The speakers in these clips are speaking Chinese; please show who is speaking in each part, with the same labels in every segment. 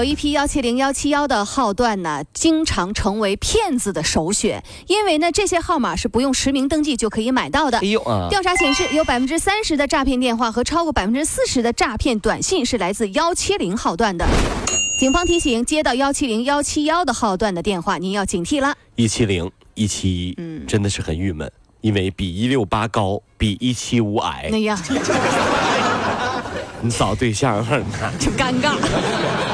Speaker 1: 有一批幺七零幺七幺的号段呢，经常成为骗子的首选，因为呢，这些号码是不用实名登记就可以买到的。
Speaker 2: 哎呦啊！
Speaker 1: 调查显示，有百分之三十的诈骗电话和超过百分之四十的诈骗短信是来自幺七零号段的。警方提醒，接到幺七零幺七幺的号段的电话，您要警惕了。
Speaker 2: 一七零一七一，
Speaker 1: 嗯
Speaker 2: 真的是很郁闷，因为比一六八高，比一七五矮
Speaker 1: 哎。呀，
Speaker 2: 你找对象呢？
Speaker 1: 真尴尬，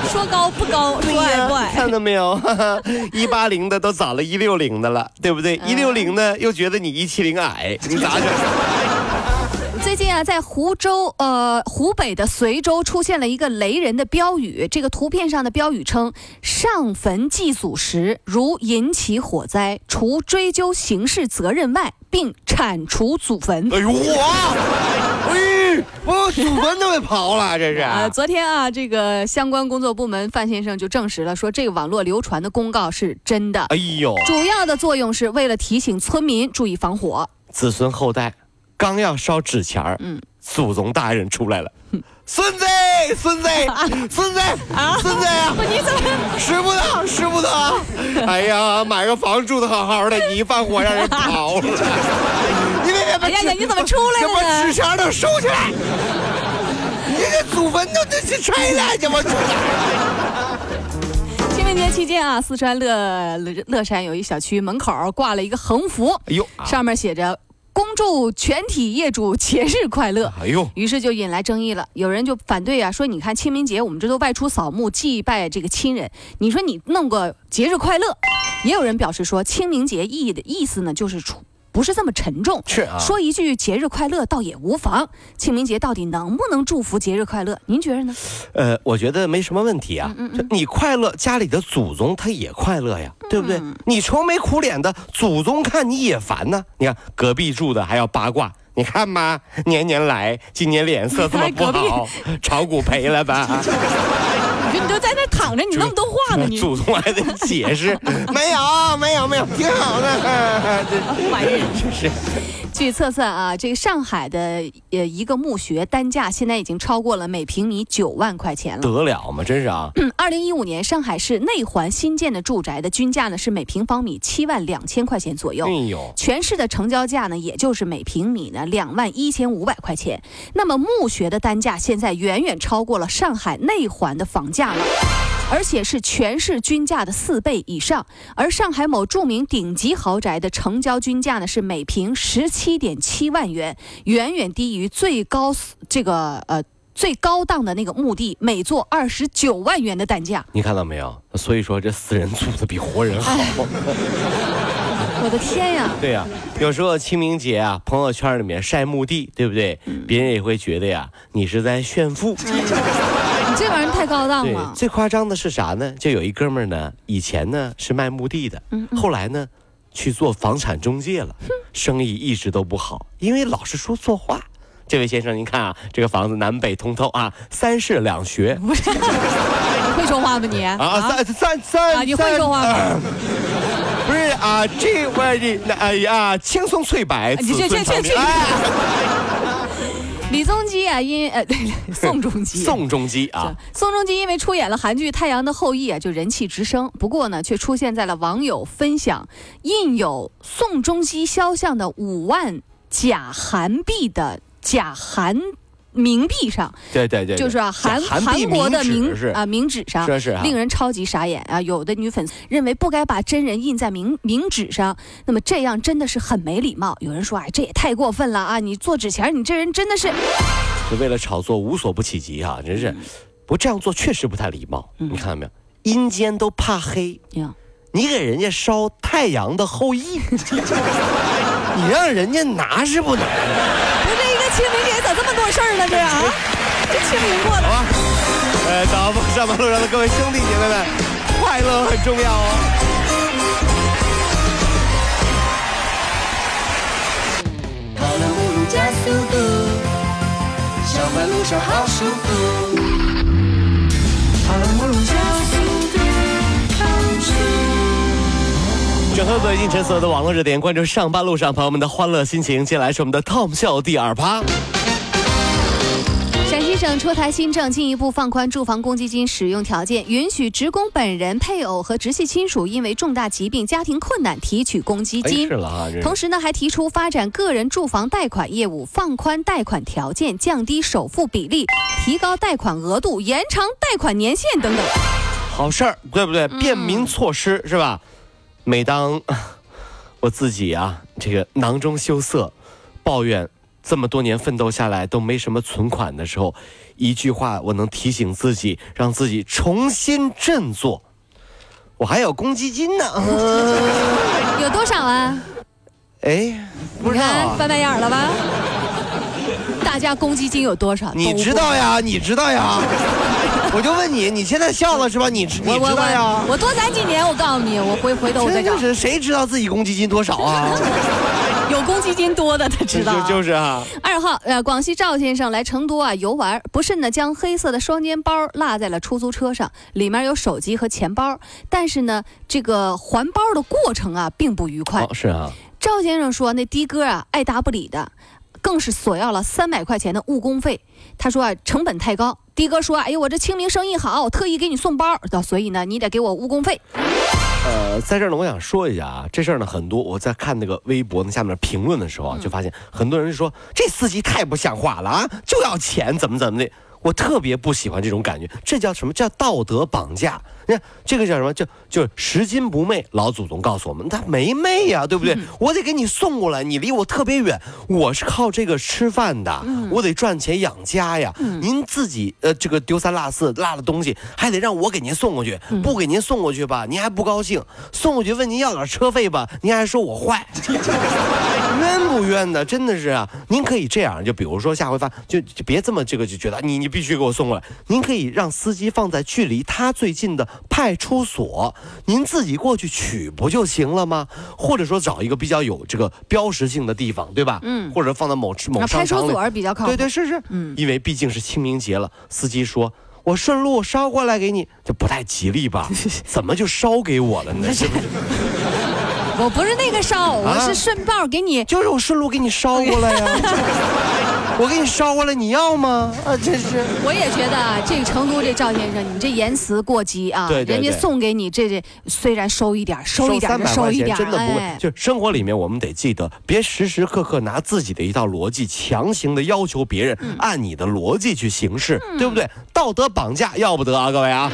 Speaker 1: 说高不高，说矮不矮。
Speaker 2: 看到没有？一八零的都找了一六零的了，对不对？一六零呢又觉得你一七零矮，你咋整？
Speaker 1: 最近啊，在湖州呃湖北的随州出现了一个雷人的标语。这个图片上的标语称：“上坟祭祖时，如引起火灾，除追究刑事责任外，并铲除祖坟。”
Speaker 2: 哎呦我，哎，我祖坟都给刨了，这是。
Speaker 1: 呃，昨天啊，这个相关工作部门范先生就证实了，说这个网络流传的公告是真的，
Speaker 2: 哎呦，
Speaker 1: 主要的作用是为了提醒村民注意防火。
Speaker 2: 子孙后代刚要烧纸钱儿，
Speaker 1: 嗯
Speaker 2: 祖宗大人出来了，孙子，孙子，孙子啊，孙子呀，
Speaker 1: 你怎么？
Speaker 2: 使不得，使不得！哎呀，买个房住的好好的，你一放火让人跑了，
Speaker 1: 哎呀呀，你怎么出来
Speaker 2: 这把
Speaker 1: 了呢？
Speaker 2: 纸钱都收起来，你这祖坟都都去拆了，怎么出来？
Speaker 1: 清明节期间啊，四川乐乐乐山有一小区门口挂了一个横幅，
Speaker 2: 哎呦，啊
Speaker 1: 上面写着“恭祝全体业主节日快乐”。
Speaker 2: 哎呦，
Speaker 1: 于是就引来争议了，有人就反对啊，说你看清明节我们这都外出扫墓祭拜这个亲人，你说你弄个节日快乐，也有人表示说清明节意义的意思呢就是出不是这么沉重，
Speaker 2: 是啊，
Speaker 1: 说一句节日快乐倒也无妨。清明节到底能不能祝福节日快乐？您觉得呢？
Speaker 2: 呃，我觉得没什么问题啊。你快乐，家里的祖宗他也快乐呀，对不对？你愁眉苦脸的，祖宗看你也烦呢。你看隔壁住的还要八卦。你看吧，年年来，今年脸色这么不好，炒股赔了吧？
Speaker 1: 躺着，你那么多话呢？你
Speaker 2: 祖宗还得解释，没有，没有，没有，挺好的。这
Speaker 1: 玩意儿。
Speaker 2: 真是
Speaker 1: 据测算啊，这个上海的呃一个墓穴单价现在已经超过了每平米九万块钱了。
Speaker 2: 得了吗？真是啊！
Speaker 1: 二零一五年，上海市内环新建的住宅的均价呢是每平方米七万两千块钱左右
Speaker 2: 哎。呦，
Speaker 1: 全市的成交价呢，也就是每平米呢两万一千五百块钱。那么墓穴的单价现在远远超过了上海内环的房价了。而且是全市均价的四倍以上，而上海某著名顶级豪宅的成交均价呢是每平十七点七万元，远远低于最高这个呃最高档的那个墓地每座二十九万元的单价。
Speaker 2: 你看到没有？所以说这死人住的比活人好。
Speaker 1: 我的天呀！
Speaker 2: 对呀、有时候清明节啊，朋友圈里面晒墓地，对不对？别人也会觉得呀，你是在炫富。
Speaker 1: 你这玩意儿太高档
Speaker 2: 对
Speaker 1: 了，。
Speaker 2: 最夸张的是啥呢？就有一哥们儿呢，以前呢是卖墓地的，后来呢去做房产中介了，生意一直都不好，因为老是说错话。这位先生，您看啊，这个房子南北通透啊，三室两学
Speaker 1: 你会说话吗你？
Speaker 2: 啊，三三三
Speaker 1: 啊你会说话吗
Speaker 2: 三不是啊，这我这那哎呀，青松翠柏，子
Speaker 1: 你这
Speaker 2: 孙长
Speaker 1: 这这
Speaker 2: 命哎
Speaker 1: 李宗基啊，因呃 对 宋仲基。
Speaker 2: 宋仲基啊，
Speaker 1: 宋仲基因为出演了韩剧《太阳的后裔》啊，就人气直升。不过呢，却出现在了网友分享印有宋仲基肖像的五万假韩币的假韩冥币上，
Speaker 2: 对对对，对
Speaker 1: 就是啊韩
Speaker 2: 韩
Speaker 1: 韩国的冥啊冥纸上，
Speaker 2: 是是啊
Speaker 1: 令人超级傻眼啊！有的女粉丝认为不该把真人印在冥冥纸上，那么这样真的是很没礼貌。有人说，哎，这也太过分了啊！你做纸钱，你这人真的是
Speaker 2: 就为了炒作无所不起极啊，真是。不过这样做确实不太礼貌，
Speaker 1: 嗯
Speaker 2: 你看到没有？阴间都怕黑，
Speaker 1: 呀，
Speaker 2: 你给人家烧太阳的后裔，你让人家拿是不拿？
Speaker 1: 这么多事儿呢？这啊，这清明过的。
Speaker 2: 好吧，呃，早上班路上的各位兄弟姐妹们，快乐很重要哦。
Speaker 3: 跑了不如加速度，上班路上好舒服。
Speaker 2: 整合最近陈所有的网络热点，关注上班路上朋友们的欢乐心情。接下来是我们的 Tom 秀第二趴。
Speaker 1: 省出台新政，进一步放宽住房公积金使用条件，允许职工本人、配偶和直系亲属因为重大疾病、家庭困难提取公积
Speaker 2: 哎，
Speaker 1: 金同时呢，还提出发展个人住房贷款业务，放宽贷款条件，降低首付比例，提高贷款额度，延长贷款年限等等。
Speaker 2: 好事儿，对不对？
Speaker 1: 嗯
Speaker 2: 便民措施是吧？每当 我自己啊，这个囊中羞涩，抱怨这么多年奋斗下来都没什么存款的时候，一句话我能提醒自己，让自己重新振作。我还有公积金呢，
Speaker 1: 有多少啊？
Speaker 2: 哎，不
Speaker 1: 你
Speaker 2: 知道啊、
Speaker 1: 看翻白眼了吧？大家公积金有多少？
Speaker 2: 你知道呀？你知道呀？我就问你，你现在笑了是吧？你知你知道呀
Speaker 1: 我？多攒几年，我告诉你，我回回头我再找
Speaker 2: 真的。是谁知道自己公积金多少啊？
Speaker 1: 有公积金多的他知道。
Speaker 2: 就就是啊。
Speaker 1: 二号，呃，广西赵先生来成都啊游玩，不慎呢将黑色的双肩包落在了出租车上，里面有手机和钱包，但是呢，这个还包的过程啊并不愉快。
Speaker 2: 哦，是啊。
Speaker 1: 赵先生说，那的哥啊爱答不理的，更是索要了三百块钱的误工费。他说啊成本太高。的哥说，哎呦我这清明生意好，我特意给你送包，所以呢你得给我误工费。
Speaker 2: 呃，在这儿呢，我想说一下啊，这事儿呢，很多我在看那个微博那下面评论的时候啊，就发现很多人说这司机太不像话了啊，就要钱，怎么怎么的。我特别不喜欢这种感觉，这叫什么叫道德绑架？你看这个叫什么？就就拾金不昧。老祖宗告诉我们，他没昧呀、对不对？我得给你送过来，你离我特别远，我是靠这个吃饭的，我得赚钱养家呀。您自己呃这个丢三落四落了东西，还得让我给您送过去，不给您送过去吧，您还不高兴；送过去问您要点车费吧，您还说我坏。冤不冤的，真的是啊！您可以这样，就比如说下回发，就就别这么这个就觉得你你必须给我送过来。您可以让司机放在距离他最近的派出所，您自己过去取不就行了吗？或者说找一个比较有这个标识性的地方，对吧？
Speaker 1: 嗯
Speaker 2: 或者放在某某
Speaker 1: 派出
Speaker 2: 商场里。
Speaker 1: 所比较靠谱。
Speaker 2: 对对是是，
Speaker 1: 嗯
Speaker 2: 因为毕竟是清明节了，司机说。我顺路捎过来给你，这不太吉利吧？怎么就捎给我了呢？是不是？
Speaker 1: 我不是那个烧，我
Speaker 2: 啊
Speaker 1: 是顺道给你。
Speaker 2: 就是我顺路给你捎过来呀、我给你捎过来，你要吗？啊，真是。
Speaker 1: 我也觉得啊，这个成都这赵先生，你这言辞过激啊！
Speaker 2: 对对对
Speaker 1: 人家送给你这这，虽然收一点，收一点就收一点，
Speaker 2: 真的不会。
Speaker 1: 哎，
Speaker 2: 就生活里面，我们得记得，别时时刻刻拿自己的一套逻辑强行的要求别人
Speaker 1: 嗯
Speaker 2: 按你的逻辑去行事，对不对？道德绑架要不得啊，各位啊！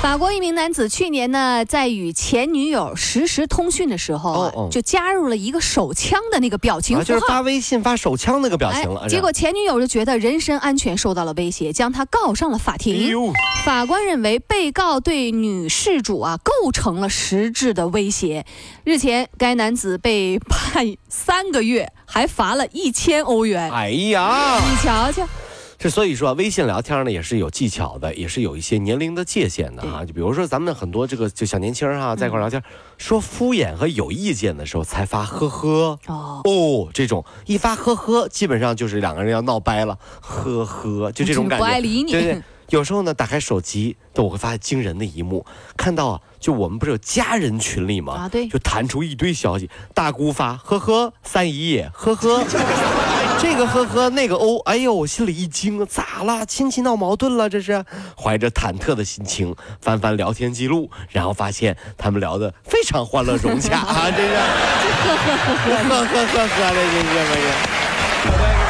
Speaker 1: 法国一名男子去年呢，在与前女友实时通讯的时候啊，
Speaker 2: 哦哦
Speaker 1: 就加入了一个手枪的那个表情
Speaker 2: 啊，
Speaker 1: 符
Speaker 2: 就是发。微信发手枪那个表情了。
Speaker 1: 哎结果前女友就觉得人身安全受到了威胁，将他告上了法
Speaker 2: 哎
Speaker 1: 庭。
Speaker 2: 呦，
Speaker 1: 法官认为被告对女事主啊构成了实质的威胁。日前，该男子被判三个月，还罚了一千欧元。
Speaker 2: 哎呀，
Speaker 1: 你瞧瞧，
Speaker 2: 这所以说啊，微信聊天呢也是有技巧的，也是有一些年龄的界限的啊。就比如说咱们很多这个就小年轻儿哈、在一块聊天，说敷衍和有意见的时候才发呵呵。
Speaker 1: 哦，
Speaker 2: 哦，这种一发呵呵，基本上就是两个人要闹掰了，呵呵，就这种感觉。
Speaker 1: 不爱理你
Speaker 2: 对对。有时候呢，打开手机，都我会发现惊人的一幕，看到啊，就我们不是有家人群里吗？
Speaker 1: 啊对
Speaker 2: 就弹出一堆消息，大姑发呵呵，三姨也呵呵，这个呵呵，那个哦，哎呦，我心里一惊，咋了？亲戚闹矛盾了？这是？怀着忐忑的心情翻翻聊天记录，然后发现他们聊得非常欢乐融洽啊，这是。呵呵呵呵呵呵的，这是这是。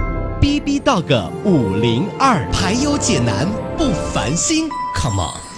Speaker 4: B B Dog 五零二，排忧解难不烦心，Come on。